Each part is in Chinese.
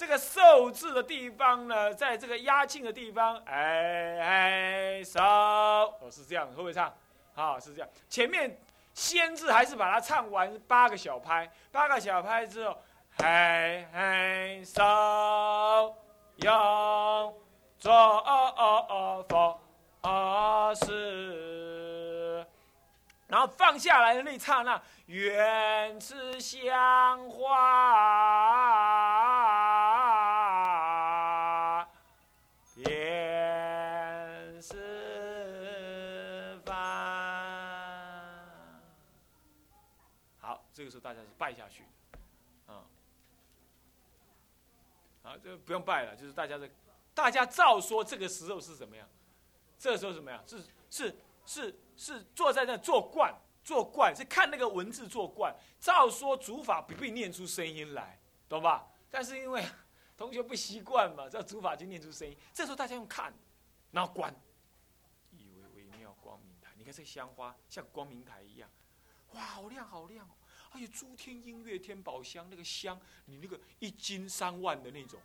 这个受字的地方呢，在这个压庆的地方，哎哎收，哦是这样，会不会唱？好是这样。前面先字还是把它唱完八个小拍，八个小拍之后，嘿嘿收，用做佛是。然后放下来的那刹那，愿此香花个时候大家是拜下去，啊、好，这不用拜了，就是大家的，大家照说这个时候是怎么样？这时候怎么样？是是是是坐在那做惯做惯，是看那个文字做惯。照说主法不必念出声音来，懂吧？但是因为 同学不习惯嘛，这主法就念出声音。这时候大家用看，然后观，以为微妙光明台。你看这香花像光明台一样，哇，好亮好亮！还有诸天音乐天宝香那个香，你那个一斤三万的那种。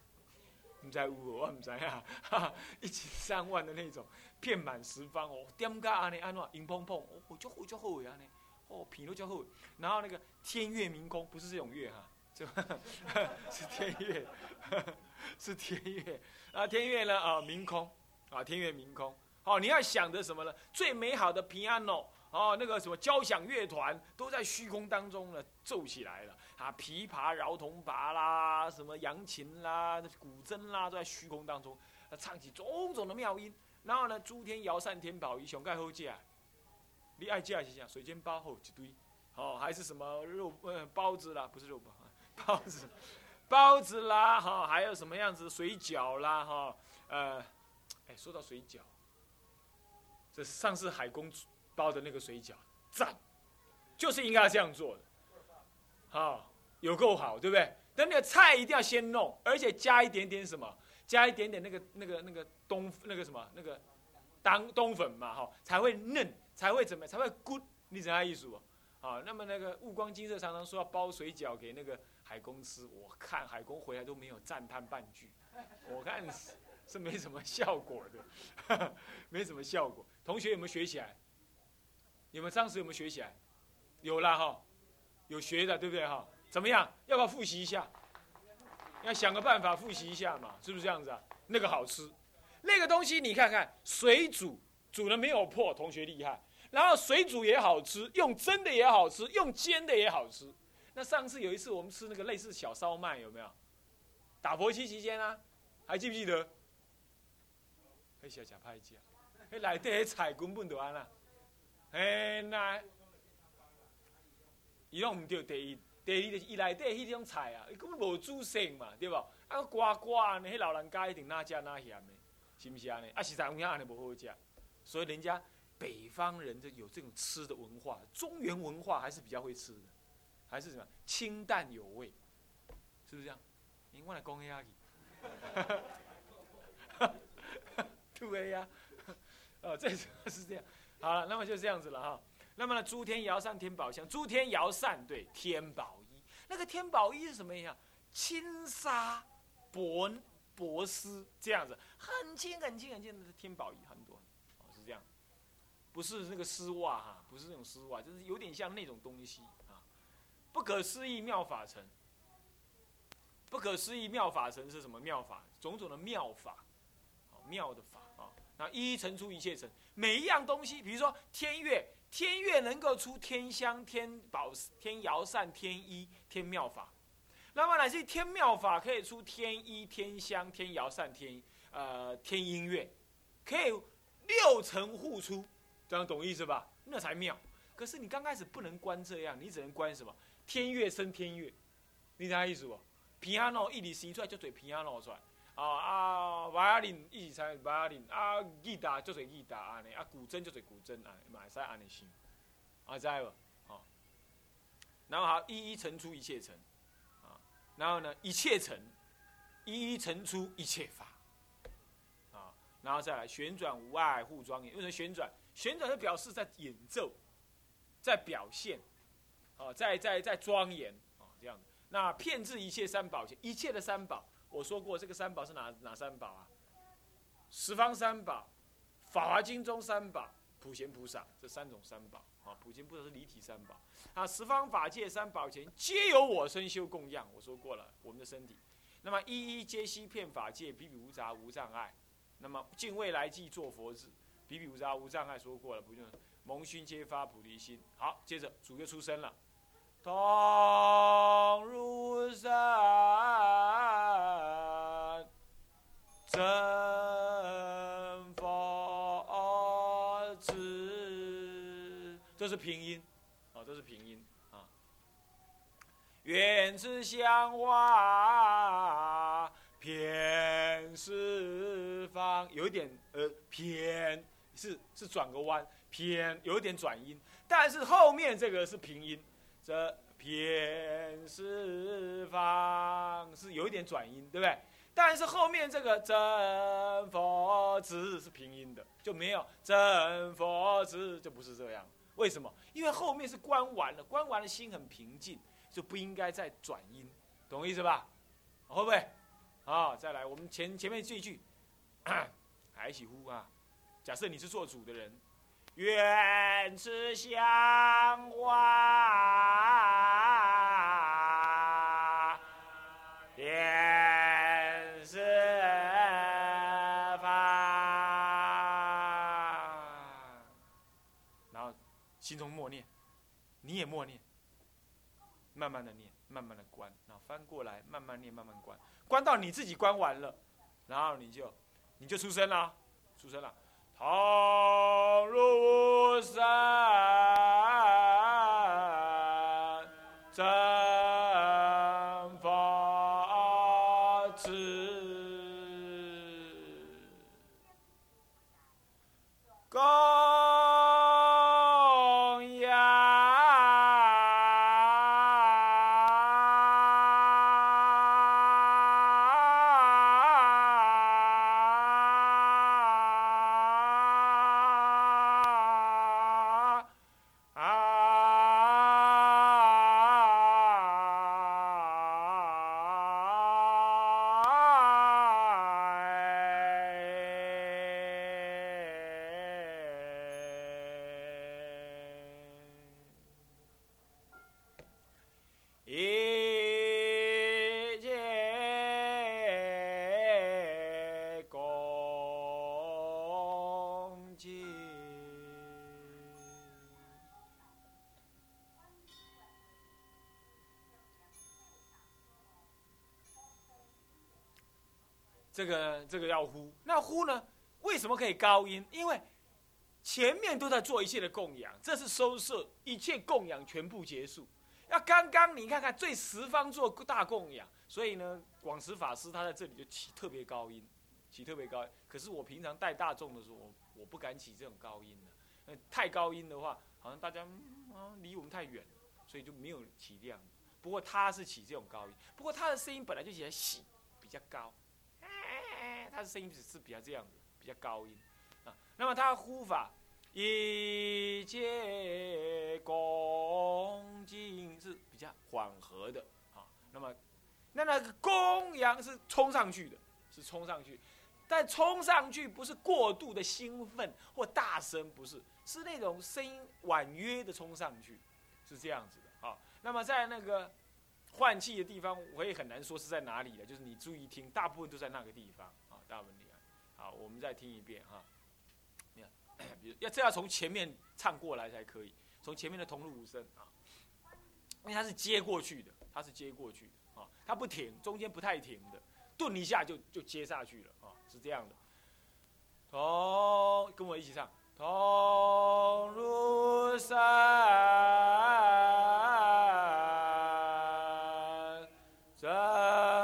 唔知有无？我唔知啊，一斤三万的那种，遍满十方哦。点解安尼安怎迎碰碰？哦，就好就好呀呢。哦，品都就好。然后那个天月明空，不是这种月哈，就 是天月，是天月。啊，天月呢啊，明空啊，天月明空。哦，你要想的什么呢？最美好的平安哦，哦那个什么交响乐团都在虚空当中呢奏起来了。啊，琵琶、饶铜拔啦，什么扬琴啦、古筝啦，都在虚空当中，唱起种种的妙音。然后呢，诸天摇扇天宝仪，熊盖后架，你爱架是啥？水煎包后一堆，哦，还是什么肉呃包子啦，不是肉包，包子，包子啦，哈，还有什么样子水饺啦，哈，呃，哎，说到水饺，这上次海公主包的那个水饺，赞，就是应该要这样做的。好，有够好，对不对？但那个菜一定要先弄，而且加一点点什么？加一点点那个、那个、那个冬那个什么那个当冬粉嘛，哈，才会嫩，才会怎么，才会 good。你怎样意思不？好，那么那个雾光金色常常说要包水饺给那个海公吃，我看海公回来都没有赞叹半句，我看是是没什么效果的，没什么效果。同学有没有学起来？你们当时有没有学起来？有了，哈。有学的对不对哈？怎么样？要不要复习一下？要想个办法复习一下嘛，是不是这样子啊？那个好吃，那个东西你看看，水煮煮的没有破，同学厉害。然后水煮也好吃，用蒸的也好吃，用煎的也好吃。那上次有一次我们吃那个类似小烧麦，有没有？打佛七期间啊，还记不记得？嘿，小假拍架，嘿，内底迄菜根本就安啦，嘿那。伊拢毋对，第一，第二就是伊内底迄种菜啊，伊根本无煮熟嘛，对无？啊，呱呱安尼，迄老人家一定哪食哪咸的，是毋是安尼？啊，实在有影安尼无好食，所以人家北方人就有这种吃的文化，中原文化还是比较会吃的，还是什么清淡有味，是不是这样？你我来讲一下去，对呀，哦，这是 是这样，好了，那么就这样子了哈。那么呢，诸天摇扇天宝香，诸天摇扇对天宝衣，那个天宝衣是什么呀？轻纱薄薄丝这样子，很轻很轻很轻的天宝衣很多，哦是这样，不是那个丝袜哈，不是那种丝袜，就是有点像那种东西啊。不可思议妙法成，不可思议妙法成是什么妙法？种种的妙法，妙的法啊。那一一成出一切成，每一样东西，比如说天乐。天乐能够出天香、天宝、天摇扇、天衣、天妙法，那么乃至天妙法可以出天衣、天香、天摇扇、天呃天音乐，可以六层互出，这样懂意思吧？那才妙。可是你刚开始不能关这样，你只能关什么？天乐生天乐，你啥意思不？皮亚诺一里生出来就嘴皮亚诺出来，啊啊，瓦亚林一起才瓦亚林啊，吉他就是吉他安尼，啊古筝就是古筝安尼，嘛会使安尼行，啊知无？哦，然后好一一成出一切成，啊，然后呢一切成，一一成出一切法，啊，然后再来旋转无碍护庄严，为什么旋转？旋转是表示在演奏，在表现，啊，在在在庄严，啊这样子。那骗至一切三宝一切的三宝。我说过这个三宝是哪哪三宝啊？十方三宝、法华经中三宝、普贤菩萨这三种三宝啊。普贤菩萨是离体三宝啊。十方法界三宝前皆有我身修供养。我说过了，我们的身体。那么一一皆悉遍法界，比比无杂无障碍。那么尽未来际做佛子，比比无杂无障碍。说过了，不用蒙熏皆发菩提心。好，接着主又出生了。同如山是平音，啊，这是平音啊。愿此香花遍四方，有一点呃偏，是是转个弯，偏有一点转音，但是后面这个是平音。这偏是方是有一点转音，对不对？但是后面这个真佛子是平音的，就没有真佛子就不是这样。为什么？因为后面是关完了，关完了心很平静，就不应该再转音，懂我意思吧？会不会？啊，再来，我们前前面这一句，还喜呼啊！假设你是做主的人。愿吃香花心中默念，你也默念，慢慢的念，慢慢的关，然后翻过来，慢慢念，慢慢关，关到你自己关完了，然后你就你就出生了，出生了。好这个这个要呼，那呼呢？为什么可以高音？因为前面都在做一切的供养，这是收摄一切供养全部结束。要刚刚你看看最十方做大供养，所以呢，广慈法师他在这里就起特别高音，起特别高。可是我平常带大众的时候，我我不敢起这种高音的，太高音的话，好像大家啊离我们太远，所以就没有起量。不过他是起这种高音，不过他的声音本来就起来细，比较高。他的声音是比较这样的，比较高音啊。那么他呼法一切恭敬是比较缓和的啊。那么那那个公羊是冲上去的，是冲上去，但冲上去不是过度的兴奋或大声，不是，是那种声音婉约的冲上去，是这样子的啊。那么在那个换气的地方，我也很难说是在哪里的，就是你注意听，大部分都在那个地方。大问题啊！好，我们再听一遍哈。你看，比如要这要从前面唱过来才可以，从前面的同路无声啊，因为它是接过去的，它是接过去的啊，它不停，中间不太停的，顿一下就就接下去了啊，是这样的。同，跟我一起唱，同如山。啊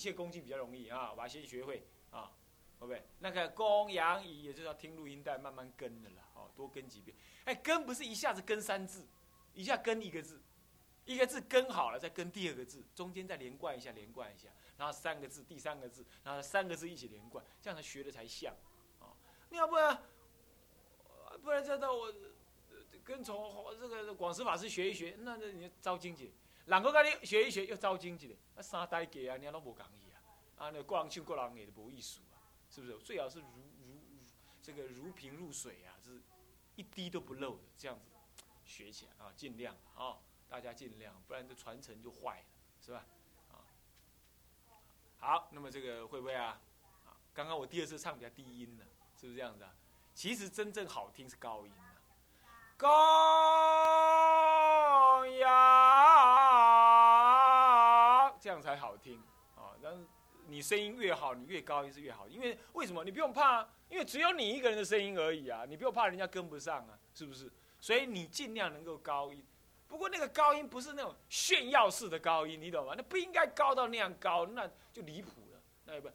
一切恭敬比较容易啊，把它先学会啊，会不会？那个公羊仪，也就是要听录音带慢慢跟的了，哦，多跟几遍。哎，跟不是一下子跟三字，一下跟一个字，一个字跟好了再跟第二个字，中间再连贯一下，连贯一下，然后三个字，第三个字，然后三个字一起连贯，这样才学的才像，啊，你要不然，不然真的我跟从这个广师法师学一学，那那你招经济。人个跟你学一学又招经济的，啊三代给啊，你都无讲意啊，啊那各人唱各人的都无艺术啊，是不是？最好是如如这个如瓶入水啊，是一滴都不漏的，这样子学起来啊，尽量啊，大家尽量，不然这传承就坏了，是吧？啊，好，那么这个会不会啊？啊，刚刚我第二次唱比较低音了，是不是这样子啊？其实真正好听是高音啊，高呀。才好听啊！但是你声音越好，你越高音是越好。因为为什么？你不用怕，因为只有你一个人的声音而已啊！你不用怕人家跟不上啊，是不是？所以你尽量能够高音。不过那个高音不是那种炫耀式的高音，你懂吗？那不应该高到那样高，那就离谱了。那也不，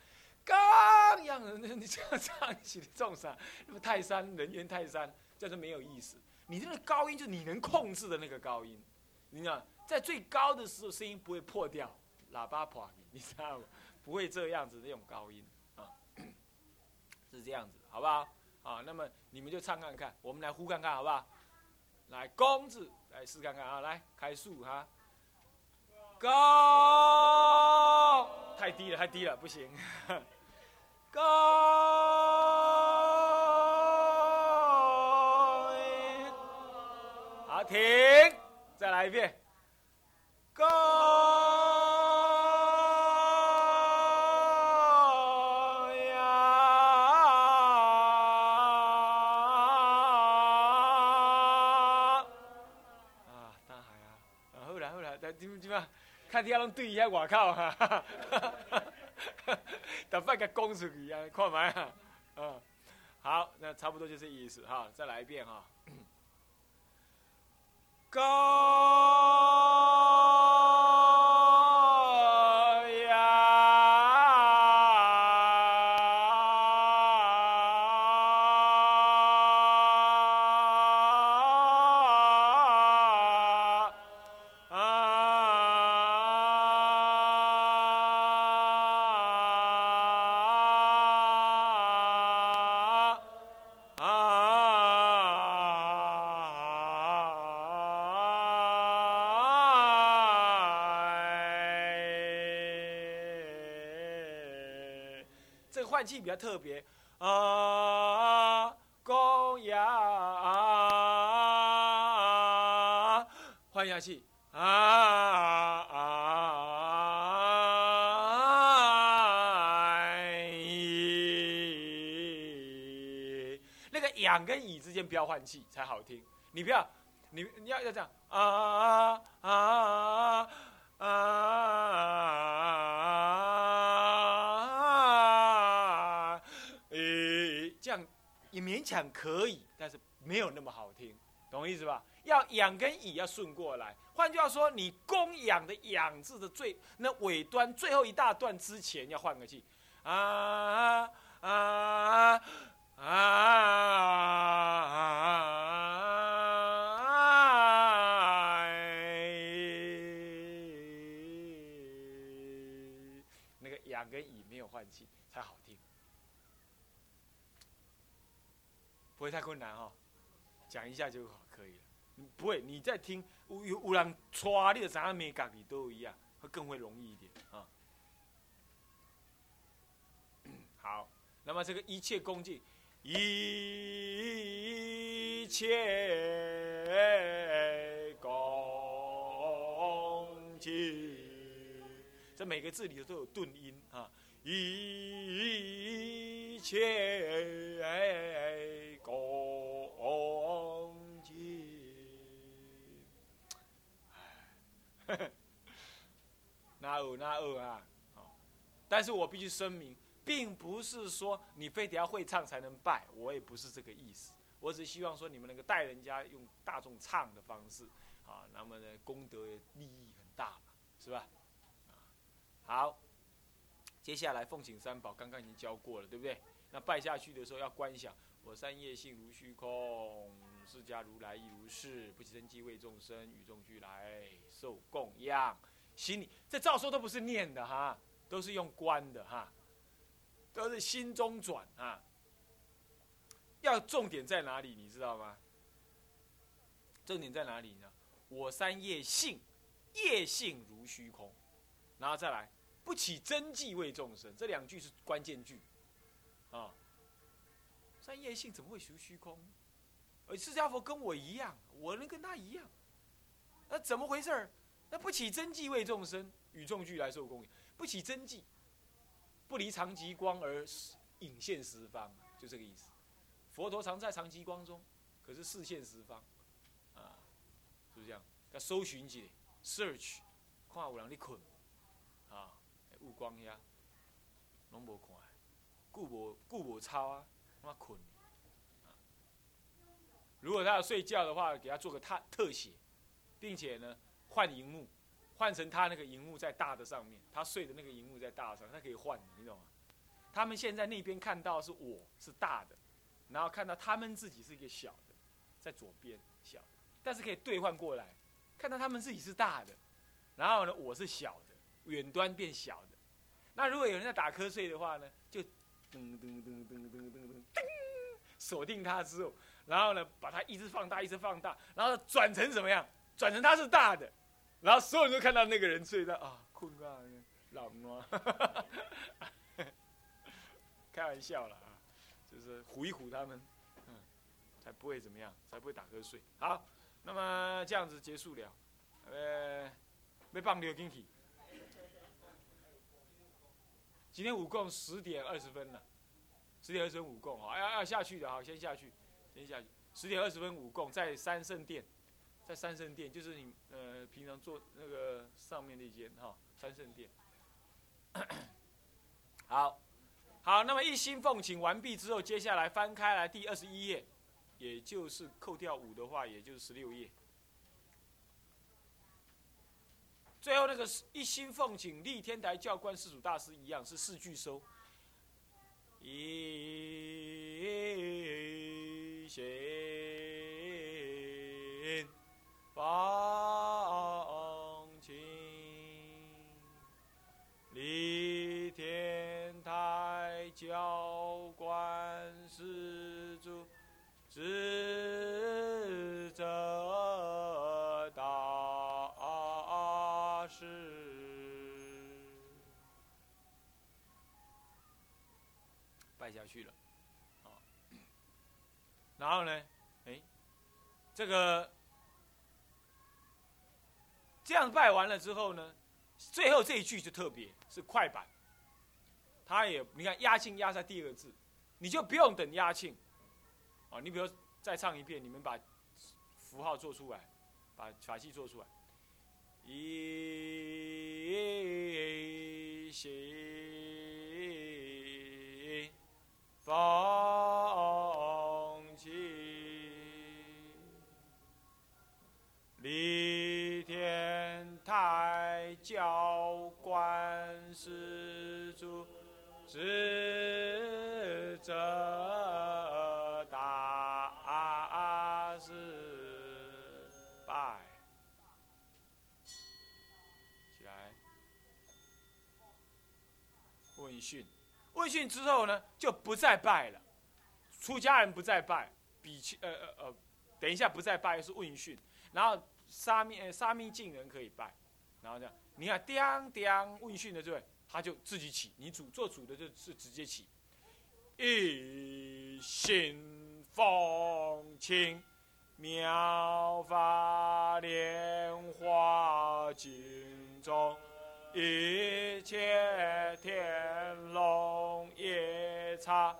刚样的，那你这样唱起的重啥？那么泰山人猿泰山，这是没有意思。你这个高音就是你能控制的那个高音，你看，在最高的时候声音不会破掉。喇叭破，你知道吗？不会这样子那种高音啊，是这样子，好不好？啊，那么你们就唱看看，我们来呼看看，好不好？来，弓子来试看看啊，来开数哈，高，太低了，太低了，不行，高，好，停，再来一遍，对伊遐外口哈，等放个公出去啊，看麦啊，嗯，好，那差不多就是意思哈，再来一遍哈，高。气比较特别啊，公啊，换下气啊啊，那个仰跟乙之间不要换气才好听，你不要，你你要要这样啊啊啊啊。也勉强可以，但是没有那么好听，懂我意思吧？要养跟乙要顺过来。换句话说，你供养的养字的最那尾端最后一大段之前要换个气，啊啊啊啊啊！那个养跟乙没有换气才好听。不会太困难哈，讲一下就好可以了。不会，你在听有有人抓你的啥美感，你都一样，会更会容易一点啊。好，那么这个一切恭敬，一切恭敬，这每个字里头都有顿音啊，一切。哪有哪有啊？但是我必须声明，并不是说你非得要会唱才能拜，我也不是这个意思。我只希望说你们能够带人家用大众唱的方式，啊，那么呢，功德利益很大嘛，是吧？啊好。接下来奉请三宝，刚刚已经教过了，对不对？那拜下去的时候要观想，我三业性如虚空，释迦如来亦如是，不生机为众生，与众俱来受供养。心里这照说都不是念的哈，都是用观的哈，都是心中转啊。要重点在哪里？你知道吗？重点在哪里呢？我三业性，业性如虚空，然后再来。不起真迹为众生，这两句是关键句，啊，三业性怎么会属虚空？而释迦佛跟我一样，我能跟他一样，那怎么回事儿？那不起真迹为众生，与众俱来受供养，不起真迹，不离常极光而隐现十方，就这个意思。佛陀常在常极光中，可是视现十方，啊，是不是这样？要搜寻者，search，看有人在困，啊。悟光遐，拢无看，故无故无操啊，他困。如果他要睡觉的话，给他做个特特写，并且呢，换荧幕，换成他那个荧幕在大的上面，他睡的那个荧幕在大上，他可以换，你懂吗？他们现在那边看到是我是大的，然后看到他们自己是一个小的，在左边小，但是可以兑换过来，看到他们自己是大的，然后呢，我是小的，远端变小的。那如果有人在打瞌睡的话呢，就噔噔噔噔噔噔噔噔，锁定他之后，然后呢，把它一直放大，一直放大，然后转成怎么样？转成他是大的，然后所有人都看到那个人睡在啊，困啊，老啊，开玩笑了啊，就是唬一唬他们，嗯，才不会怎么样，才不会打瞌睡。好，那么这样子结束了，呃，没放流进去。今天五共十点二十分了，十点二十分五共啊，要要下去的哈，先下去，先下去。十点二十分五共在三圣殿，在三圣殿就是你呃平常坐那个上面那间哈，三圣殿。好，好，那么一心奉请完毕之后，接下来翻开来第二十一页，也就是扣掉五的话，也就是十六页。最后那个一心奉请立天台教官世祖大师一样是四句收，一心奉请立天台教官世主智者。拜下去了，啊，然后呢，哎，这个这样拜完了之后呢，最后这一句就特别是快板，他也你看压庆压在第二个字，你就不用等压庆，啊，你比如再唱一遍，你们把符号做出来，把法器做出来，一心。放弃，立太教观世主，智者大师拜，起来，问讯。问讯之后呢，就不再拜了。出家人不再拜，比丘呃呃呃，等一下不再拜是问讯，然后沙弥沙弥净人可以拜，然后这样，你看叮叮问讯的这位，他就自己起，你主做主的就是直接起。一心奉请妙法莲花经中。一切天龙夜叉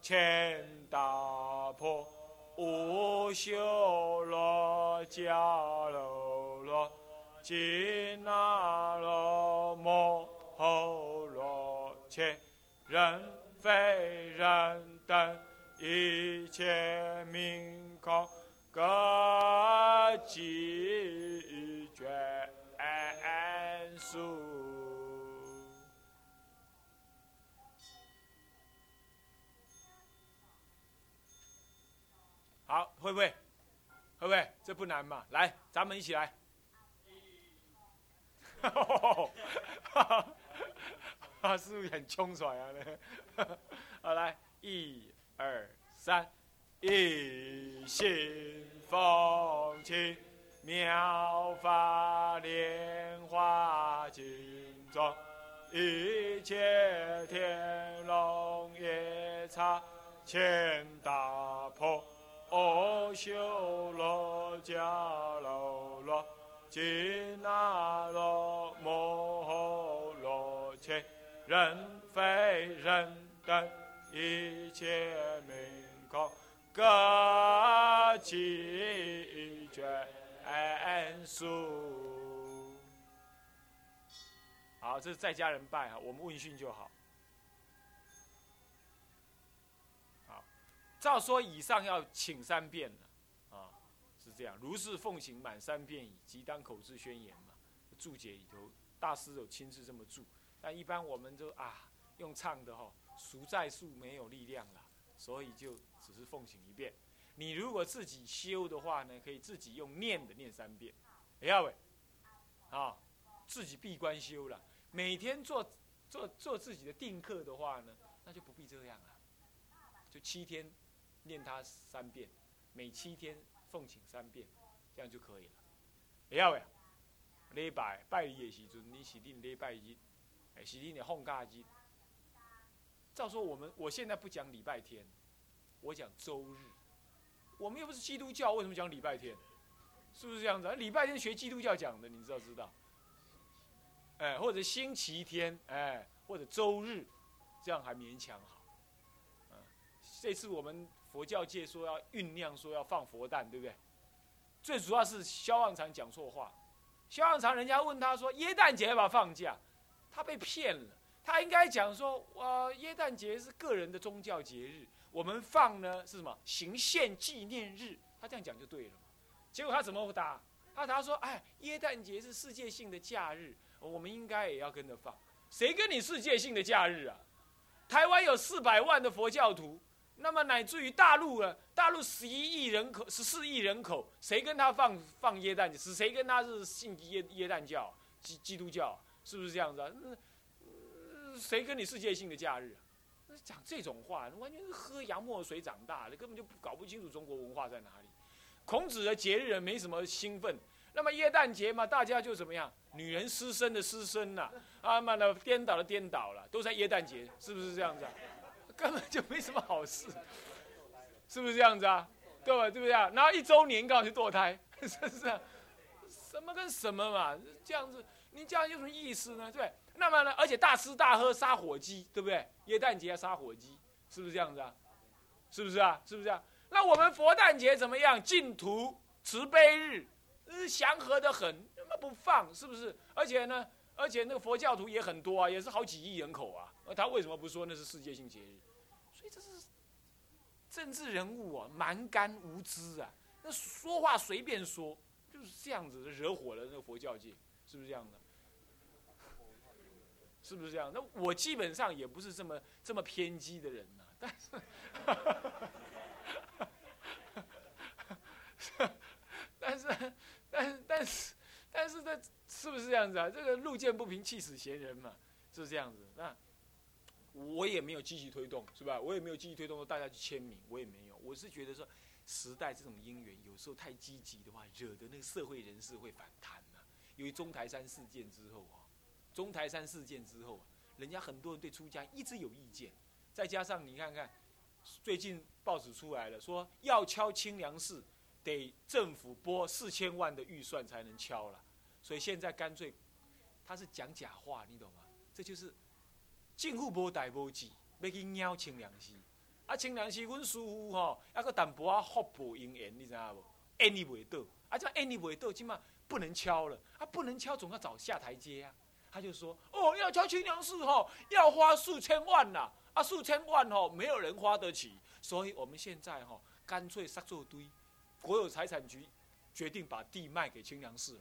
千大婆无修罗迦楼罗紧那罗摩诃罗伽人非人等一切名空各具觉数。好，会不会？会不会？这不难嘛，来，咱们一起来。哈哈哈哈哈！是不是很冲爽啊？好来，一二三，一心风清，妙法莲花金中，一切天龙夜叉千大破。阿修罗迦楼罗，紧那罗摩诃罗伽。人非人等一切名空，各其眷属。好，这是在家人拜哈，我们问讯就。好，照说以上要请三遍了，啊，是这样。如是奉行满三遍已，即当口字宣言嘛。注解里头，大师有亲自这么注。但一般我们就啊用唱的哈，熟在数没有力量了，所以就只是奉行一遍。你如果自己修的话呢，可以自己用念的念三遍，要喂，啊，自己闭关修了。每天做做做自己的定课的话呢，那就不必这样了，就七天念它三遍，每七天奉请三遍，这样就可以了。你要不要，礼拜拜日的时阵，你是定礼拜日。哎，是你的放假日。照说我们，我现在不讲礼拜天，我讲周日。我们又不是基督教，为什么讲礼拜天？是不是这样子？礼拜天学基督教讲的，你知道知道？哎，或者星期天，哎，或者周日，这样还勉强好。嗯，这次我们佛教界说要酝酿，说要放佛诞，对不对？最主要是萧望长讲错话。萧望长人家问他说：“耶诞节要不要放假？”他被骗了，他应该讲说，呃，耶诞节是个人的宗教节日，我们放呢是什么行宪纪念日，他这样讲就对了嘛。结果他怎么答？他答说，哎，耶诞节是世界性的假日，我们应该也要跟着放。谁跟你世界性的假日啊？台湾有四百万的佛教徒，那么乃至于大陆啊，大陆十一亿人口，十四亿人口，谁跟他放放耶诞节？是谁跟他是信耶耶诞教，基基督教？是不是这样子啊？谁跟你世界性的假日？讲这种话，完全是喝洋墨水长大的，根本就搞不清楚中国文化在哪里。孔子的节日没什么兴奋，那么耶诞节嘛，大家就怎么样？女人失身的失身呐，啊嘛的颠倒的颠倒了，都在耶诞节，是不是这样子啊？根本就没什么好事，是不是这样子啊？对吧？对不对啊？然后一周年刚好去堕胎，是不是？什么跟什么嘛？这样子。你这样有什么意思呢？对，那么呢？而且大吃大喝杀火鸡，对不对？耶诞节杀火鸡，是不是这样子啊？是不是啊？是不是啊？那我们佛诞节怎么样？净土慈悲日，祥和的很，那么不放？是不是？而且呢？而且那个佛教徒也很多啊，也是好几亿人口啊。他为什么不说那是世界性节日？政治人物啊，蛮干无知啊，那说话随便说，就是这样子惹火了那个佛教界。是不是这样的？是不是这样？那我基本上也不是这么这么偏激的人呐，但是，但是，但是，但是，但是，这是不是这样子啊？这个路见不平，气死闲人嘛，是不是这样子。那我也没有积极推动，是吧？我也没有积极推动说大家去签名，我也没有。我是觉得说，时代这种因缘，有时候太积极的话，惹得那个社会人士会反弹嘛。因为中台山事件之后啊，中台山事件之后啊，人家很多人对出家一直有意见，再加上你看看，最近报纸出来了，说要敲清凉寺，得政府拨四千万的预算才能敲了，所以现在干脆，他是讲假话，你懂吗？这就是政府无代无志，要去鸟清凉寺，啊清凉寺阮师傅吼，还个淡薄啊福报因缘，你知影无？缘伊未到，啊这缘伊未到，即嘛。不能敲了，啊不能敲，总要找下台阶啊。他就说：“哦，要敲清凉寺吼，要花数千万呐，啊，数千万吼，没有人花得起。所以我们现在吼，干脆杀做堆，国有财产局决定把地卖给清凉寺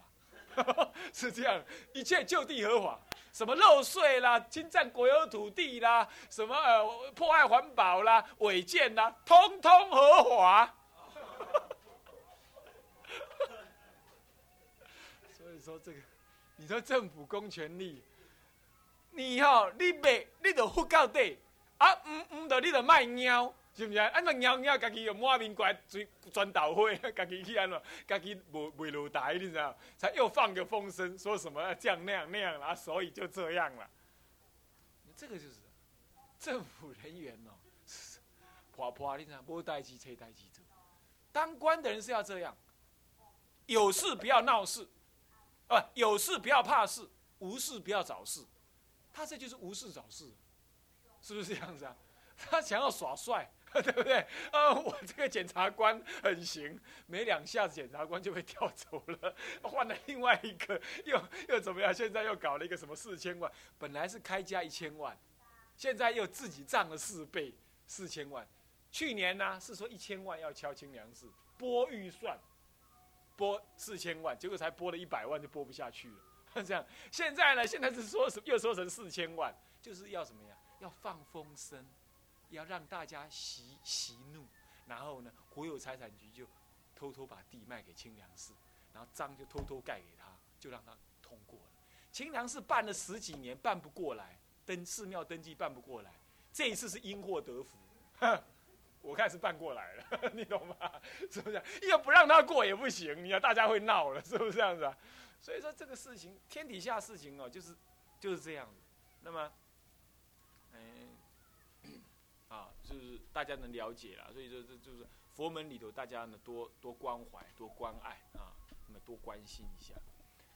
了，是这样，一切就地合法，什么漏税啦，侵占国有土地啦，什么呃破坏环保啦，违建啦，通通合法。”所以说这个，你说政府公权力，你吼，你别，你就付到底，啊，唔唔的，你就卖猫，是不是？啊，那猫猫家己用满面怪专专导会，家 己去安怎，家己不不露台，你知道？才又放个风声，说什么这样那样那样啊，所以就这样了。这个就是政府人员哦，破破，你知道？无代志，切代志做。当官的人是要这样，有事不要闹事，啊，有事不要怕事，无事不要找事。他这就是无事找事，是不是这样子啊？他想要耍帅，对不对？啊，我这个检察官很行，没两下子检察官就被调走了，换了另外一个，又又怎么样？现在又搞了一个什么四千万？本来是开价一千万，现在又自己涨了四倍，四千万。去年呢是说一千万要敲清粮食，拨预算，拨四千万，结果才拨了一百万就拨不下去了。这样，现在呢？现在是说又说成四千万，就是要什么呀？要放风声，要让大家息息怒，然后呢，国有财产局就偷偷把地卖给清凉寺，然后章就偷偷盖给他，就让他通过了。清凉寺办了十几年，办不过来，登寺庙登记办不过来，这一次是因祸得福，我看是办过来了，你懂吗？是不是？要不让他过也不行，你要大家会闹了，是不是这样子啊？所以说这个事情，天底下事情哦，就是就是这样子。那么，嗯，啊，就是大家能了解了。所以说，这就是佛门里头，大家呢多多关怀、多关爱啊，那么多关心一下。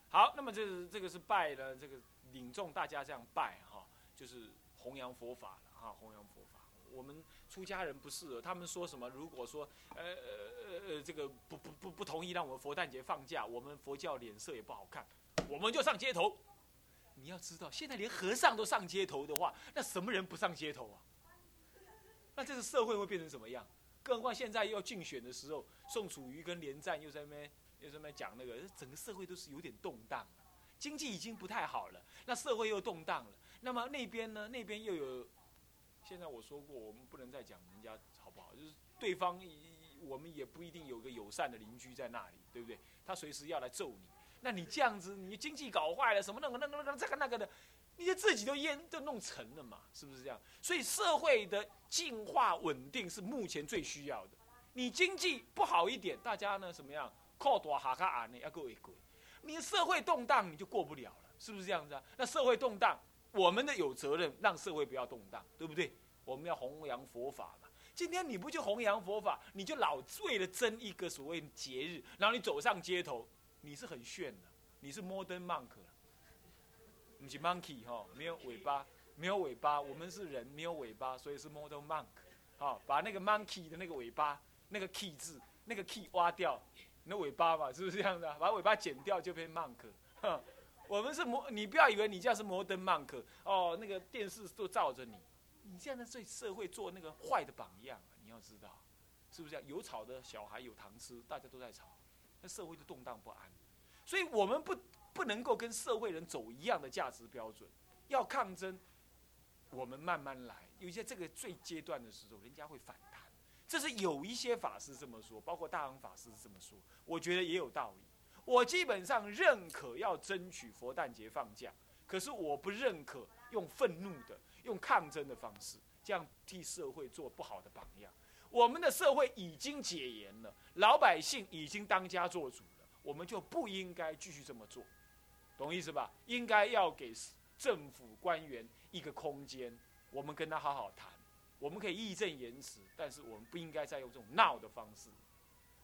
好，那么这是这个是拜呢，这个领众大家这样拜哈，就是弘扬佛法了哈，弘扬佛法。我们出家人不是，他们说什么？如果说，呃呃呃，这个不不不不同意让我们佛诞节放假，我们佛教脸色也不好看，我们就上街头。你要知道，现在连和尚都上街头的话，那什么人不上街头啊？那这个社会会变成什么样？更何况现在要竞选的时候，宋楚瑜跟连战又在那边又在那边讲那个，整个社会都是有点动荡，经济已经不太好了，那社会又动荡了。那么那边呢？那边又有。现在我说过，我们不能再讲人家好不好，就是对方，我们也不一定有个友善的邻居在那里，对不对？他随时要来揍你，那你这样子，你经济搞坏了，什么那个那个那个这个那个的，你就自己都淹都弄沉了嘛，是不是这样？所以社会的进化稳定是目前最需要的。你经济不好一点，大家呢什么样？靠多哈卡啊，你要过一过。你社会动荡，你就过不了了，是不是这样子啊？那社会动荡。我们的有责任让社会不要动荡，对不对？我们要弘扬佛法嘛。今天你不去弘扬佛法，你就老为了争一个所谓节日，然后你走上街头，你是很炫的，你是 modern monk，不是 monkey 哈，没有尾巴，没有尾巴，我们是人，没有尾巴，所以是 modern monk，好，把那个 monkey 的那个尾巴，那个 key 字，那个 key 挖掉，那尾巴嘛，是不是这样的？把尾巴剪掉就变 monk，哼。我们是摩，你不要以为你这样是 modem monkey 哦，那个电视都照着你，你这样的对社会做那个坏的榜样，你要知道，是不是这样？有吵的小孩有糖吃，大家都在吵，那社会就动荡不安。所以我们不不能够跟社会人走一样的价值标准，要抗争，我们慢慢来。有些这个最阶段的时候，人家会反弹，这是有一些法师这么说，包括大行法师这么说，我觉得也有道理。我基本上认可要争取佛诞节放假，可是我不认可用愤怒的、用抗争的方式，这样替社会做不好的榜样。我们的社会已经解严了，老百姓已经当家做主了，我们就不应该继续这么做，懂意思吧？应该要给政府官员一个空间，我们跟他好好谈，我们可以义正言辞，但是我们不应该再用这种闹的方式。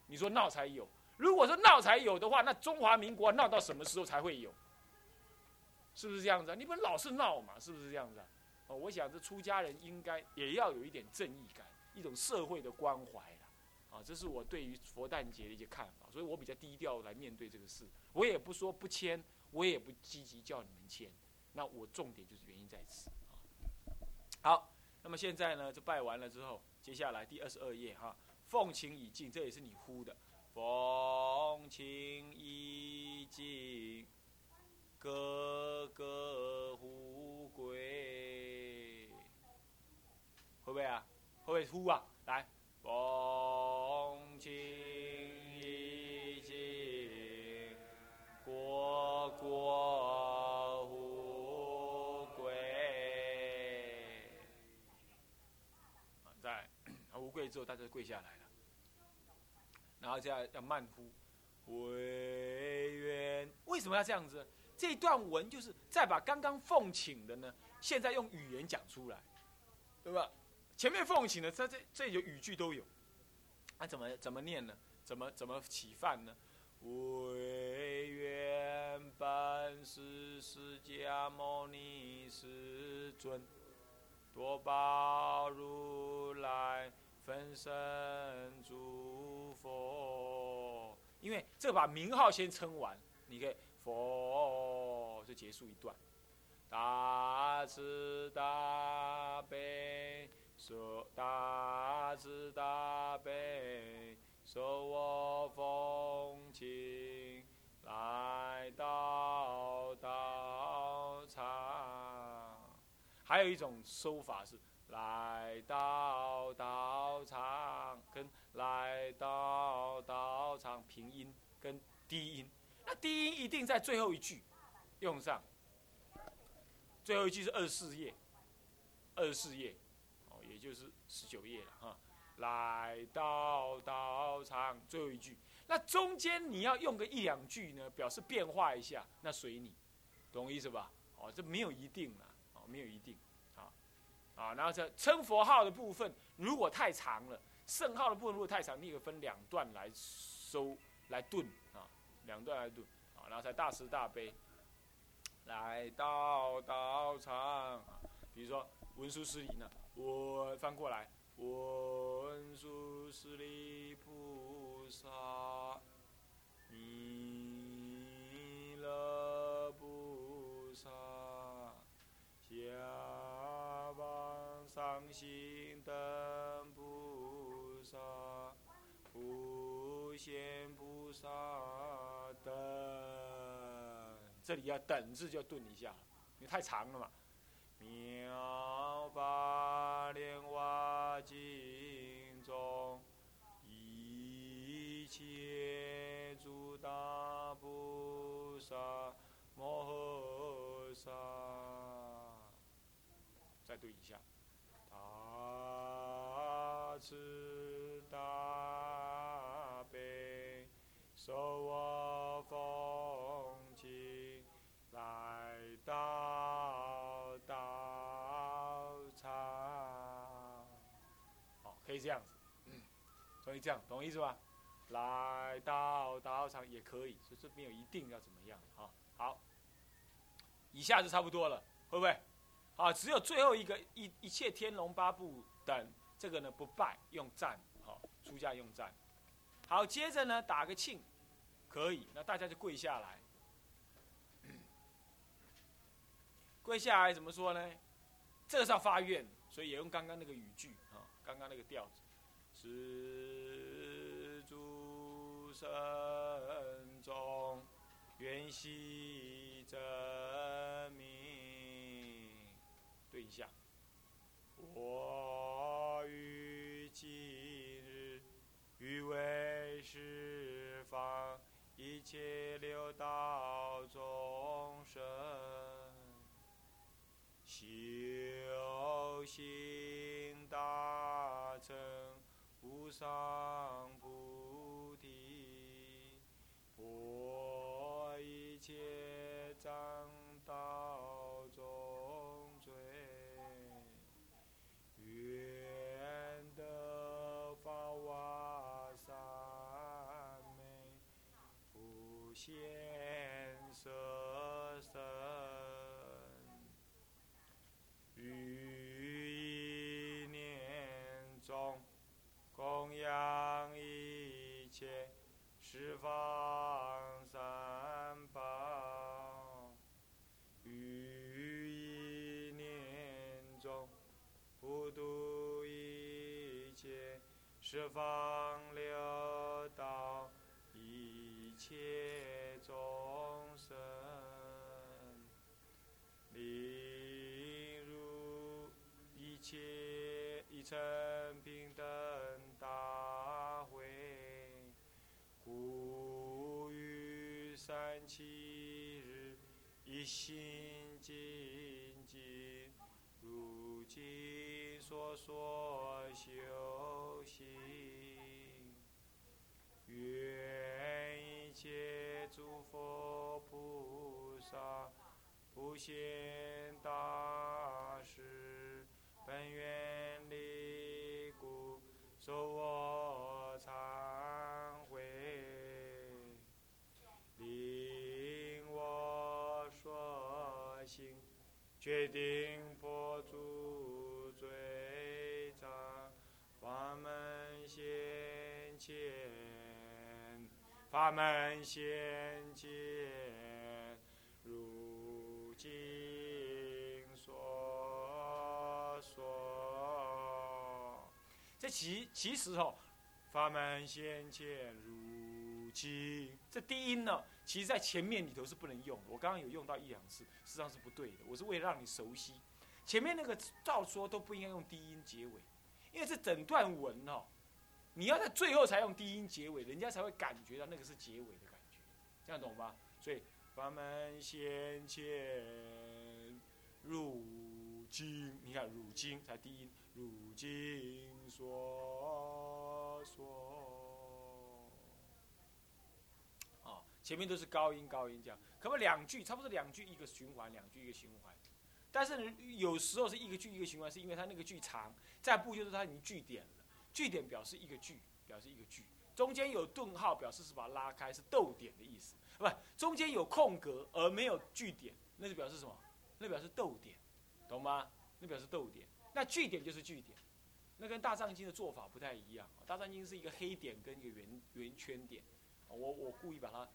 你说闹才有。如果说闹才有的话，那中华民国闹到什么时候才会有？是不是这样子？你不能老是闹嘛，是不是这样子啊？哦，我想这出家人应该也要有一点正义感，一种社会的关怀了。啊，这是我对于佛诞节的一些看法，所以我比较低调来面对这个事。我也不说不签，我也不积极叫你们签。那我重点就是原因在此啊。好，那么现在呢，就拜完了之后，接下来第二十二页哈，奉请已尽，这也是你呼的。风情已大家跪下来了，然后这样要慢呼，唯愿。为什么要这样子？这段文就是再把刚刚奉请的呢，现在用语言讲出来，对吧？前面奉请的，这这这有语句都有，那怎么怎么念呢？怎么怎么起范呢？唯愿本师释迦牟尼世尊，多宝如来分身诸佛。因为这把名号先称完，你可以佛就结束一段。大慈大悲，说大慈大悲。说我风情来到道场，还有一种说法是来到道来到道场平音跟低音，那低音一定在最后一句用上，最后一句是二十四页，二十四页，哦，也就是十九页了哈。来到道场，最后一句，那中间你要用个一两句呢，表示变化一下，那随你，懂我意思吧？哦，这没有一定啦，哦，没有一定，啊，啊，然后这称佛号的部分，如果太长了，圣号的部分如果太长，你可分两段来收来顿啊，两段来顿啊，然后才大慈大悲，来到道场啊，比如说文殊师利呢，我翻过来。文殊师利菩萨，弥勒菩萨，下方三星灯萨，普贤菩萨等。这里要“等”字就顿一下，因为太长了嘛。妙法莲华经中，一切诸大菩萨摩诃萨，再对一下，大慈受我奉请来到道场。可以这样子，所以这样懂我意思吧？来到道场也可以，所以这边有一定要怎么样啊？好，以下就差不多了，会不会？啊，只有最后一个一一切天龙八部等这个呢不拜用赞，好，出家用赞。好，接着呢打个庆，可以，那大家就跪下来，跪下来怎么说呢？这个是要发愿，所以也用刚刚那个语句啊。刚刚那个调子，是诸神中愿悉真名，对一下。我于今日欲为十方一切六道众生修行大。无上菩现色身，于一念中。供养一切十方三宝，于一念中普度一切十方六道一切一切一尘平等。三七日，一心精进，如今所说修行，愿一切诸佛菩萨普贤大士，决定破诸罪障，法门现前，法门现前，如今所说。这其其实哦，法门现前，如今这低音呢，其实在前面里头是不能用。我刚刚有用到一两次，实际上是不对的。我是为了让你熟悉，前面那个照说都不应该用低音结尾，因为这整段文哦，你要在最后才用低音结尾，人家才会感觉到那个是结尾的感觉，这样懂吧？所以法门先前，如今你看如今才低音，如今说说。哦，前面都是高音高音这样，可不两句，差不多两句一个循环，两句一个循环。但是有时候是一个句一个循环，是因为它那个句长，再不就是它已经句点了，句点表示一个句，表示一个句，中间有顿号表示是把它拉开，是逗点的意思，不，中间有空格而没有句点，那就表示什么？那表示逗点，懂吗？那表示逗点，那句点就是句点，那跟大藏经的做法不太一样，大藏经是一个黑点跟一个圆圆圈点，我我故意把它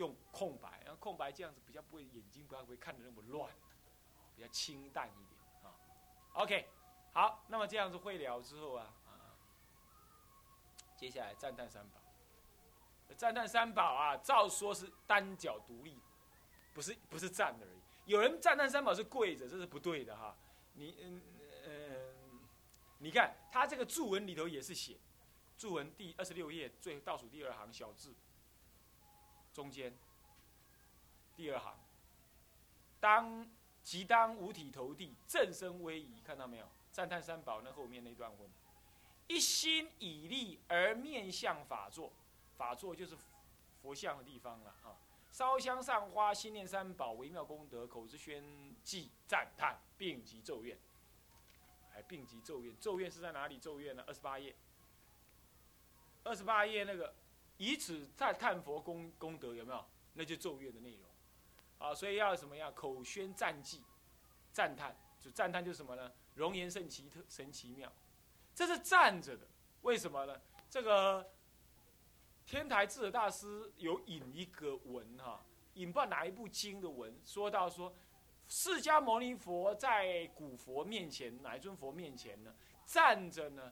用空白，然后空白这样子比较不会眼睛不要会看得那么乱。比较清淡一点啊，OK，好，那么这样子会了之后啊，啊，接下来赞叹三宝，赞叹三宝啊，照说是单脚独立，不是不是站而已。有人赞叹三宝是跪着，这是不对的哈。你嗯嗯，你看他这个注文里头也是写，注文第二十六页最倒数第二行小字，中间第二行，当。即当五体投地，正身威仪，看到没有？赞叹三宝那后面那段文，一心以立而面向法座，法座就是佛像的地方了啊！烧香上花，心念三宝，微妙功德，口之宣记赞叹，并及咒怨。哎并及咒怨，咒怨是在哪里？咒怨呢？二十八页，二十八页那个以此赞叹佛功功德有没有？那就咒怨的内容。啊，所以要什么样？口宣赞记，赞叹，就赞叹就是什么呢？容颜甚奇特，神奇妙，这是站着的。为什么呢？这个天台智者大师有引一个文哈，引不知道哪一部经的文，说到说，释迦牟尼佛在古佛面前，哪一尊佛面前呢？站着呢？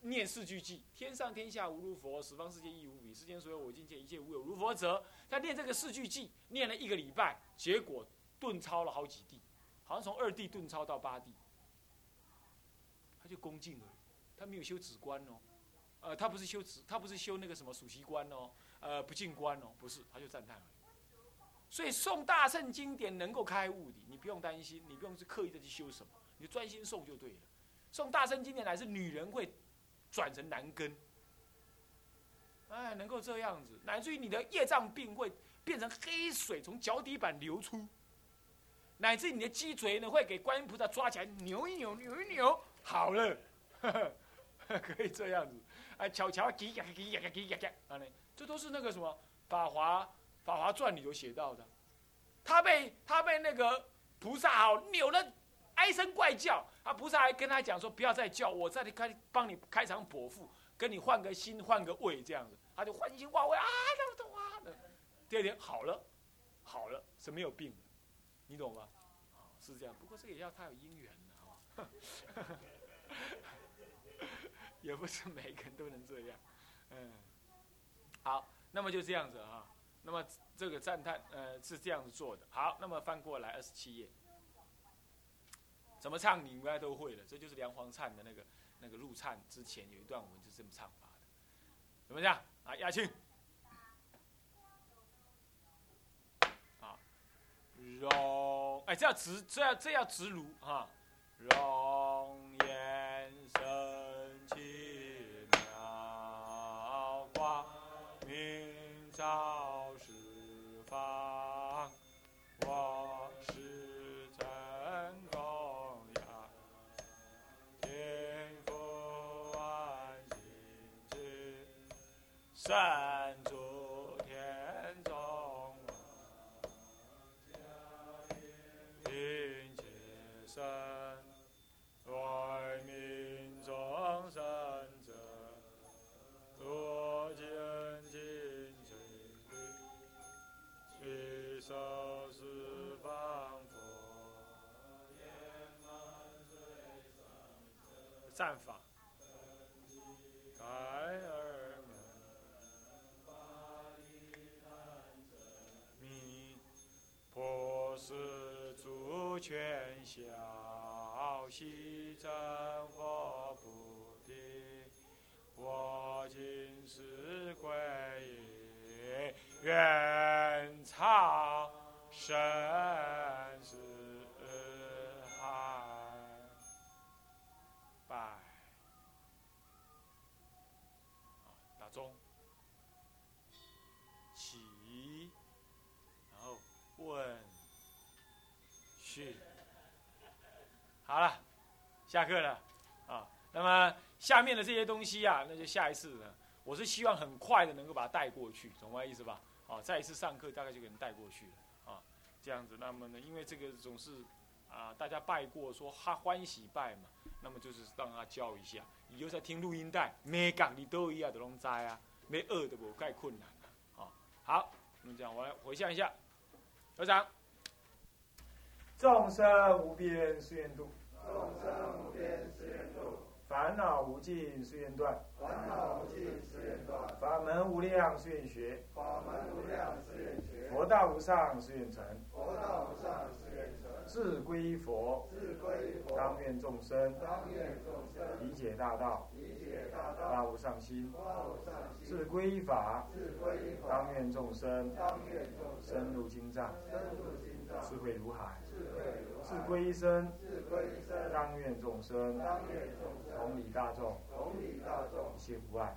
念四句偈：天上天下无如佛，十方世界亦无比。世间所有我境界，一切无有如佛者。他念这个四句偈，念了一个礼拜，结果顿超了好几地，好像从二地顿超到八地。他就恭敬了，他没有修止观哦，呃，他不是修止，他不是修那个什么数息观哦，呃，不净观哦，不是，他就赞叹了。所以诵大圣经典能够开悟的，你不用担心，你不用去刻意的去修什么，你专心诵就对了。诵大圣经典乃是女人会。转成男根，哎，能够这样子，乃至于你的业障病会变成黑水从脚底板流出，乃至你的脊椎呢会给观音菩萨抓起来扭一扭，扭一扭，好了，可以这样子，哎，巧巧给呀给呀给呀叽，啊，这都是那个什么《法华法华传》里头写到的，他被他被那个菩萨好扭了。唉声怪叫，啊！菩萨还跟他讲说：“不要再叫，我这里开帮你开场剖腹，跟你换个心，换个胃，这样子。”他就换心换胃啊，那么多啊！第二天好了，好了，是没有病的，你懂吗？是这样。不过这也要他有因缘的啊，也不是每个人都能这样。嗯，好，那么就这样子啊。那么这个赞叹，呃，是这样子做的。好，那么翻过来二十七页。怎么唱你应该都会了，这就是梁皇灿的那个那个入唱之前有一段我们就这么唱法的，怎么样？啊，亚庆，啊，容，哎，这要直，这要这要直如啊，容颜深奇妙，光明照十方。我是圣主天中王，并且生为民众生者，多见尽罪去受十方佛，战法，开尔主权小悉真佛菩提，我今是归依，愿超生死海。拜。好，打钟。起，然后问，去。好了，下课了啊。那么下面的这些东西啊，那就下一次呢。我是希望很快的能够把它带过去，懂我意思吧？啊，再一次上课大概就给人带过去了啊。这样子，那么呢，因为这个总是啊，大家拜过说哈欢喜拜嘛，那么就是让他教一下。你就在听录音带，每讲你都一样的拢在啊，没饿的不太困难了啊。好，那么这样我来回向一下，合掌。众生无边誓愿度，众生无边誓愿度，烦恼无尽誓愿断，烦恼无尽誓愿断，法门无量誓愿学，法门无量誓愿学，佛道无上誓愿成，佛道无上誓愿成，志归佛，志归佛，当愿众生。当愿众生。理解大道，理解大发道，无上心；发无上心，志归法，志归法，当愿众生。当愿众生。深入经藏，深入心藏，智慧如海；智慧如志海，归一生，智归生，当愿众生。当愿众生。同理大众，同理大众。一，切无碍。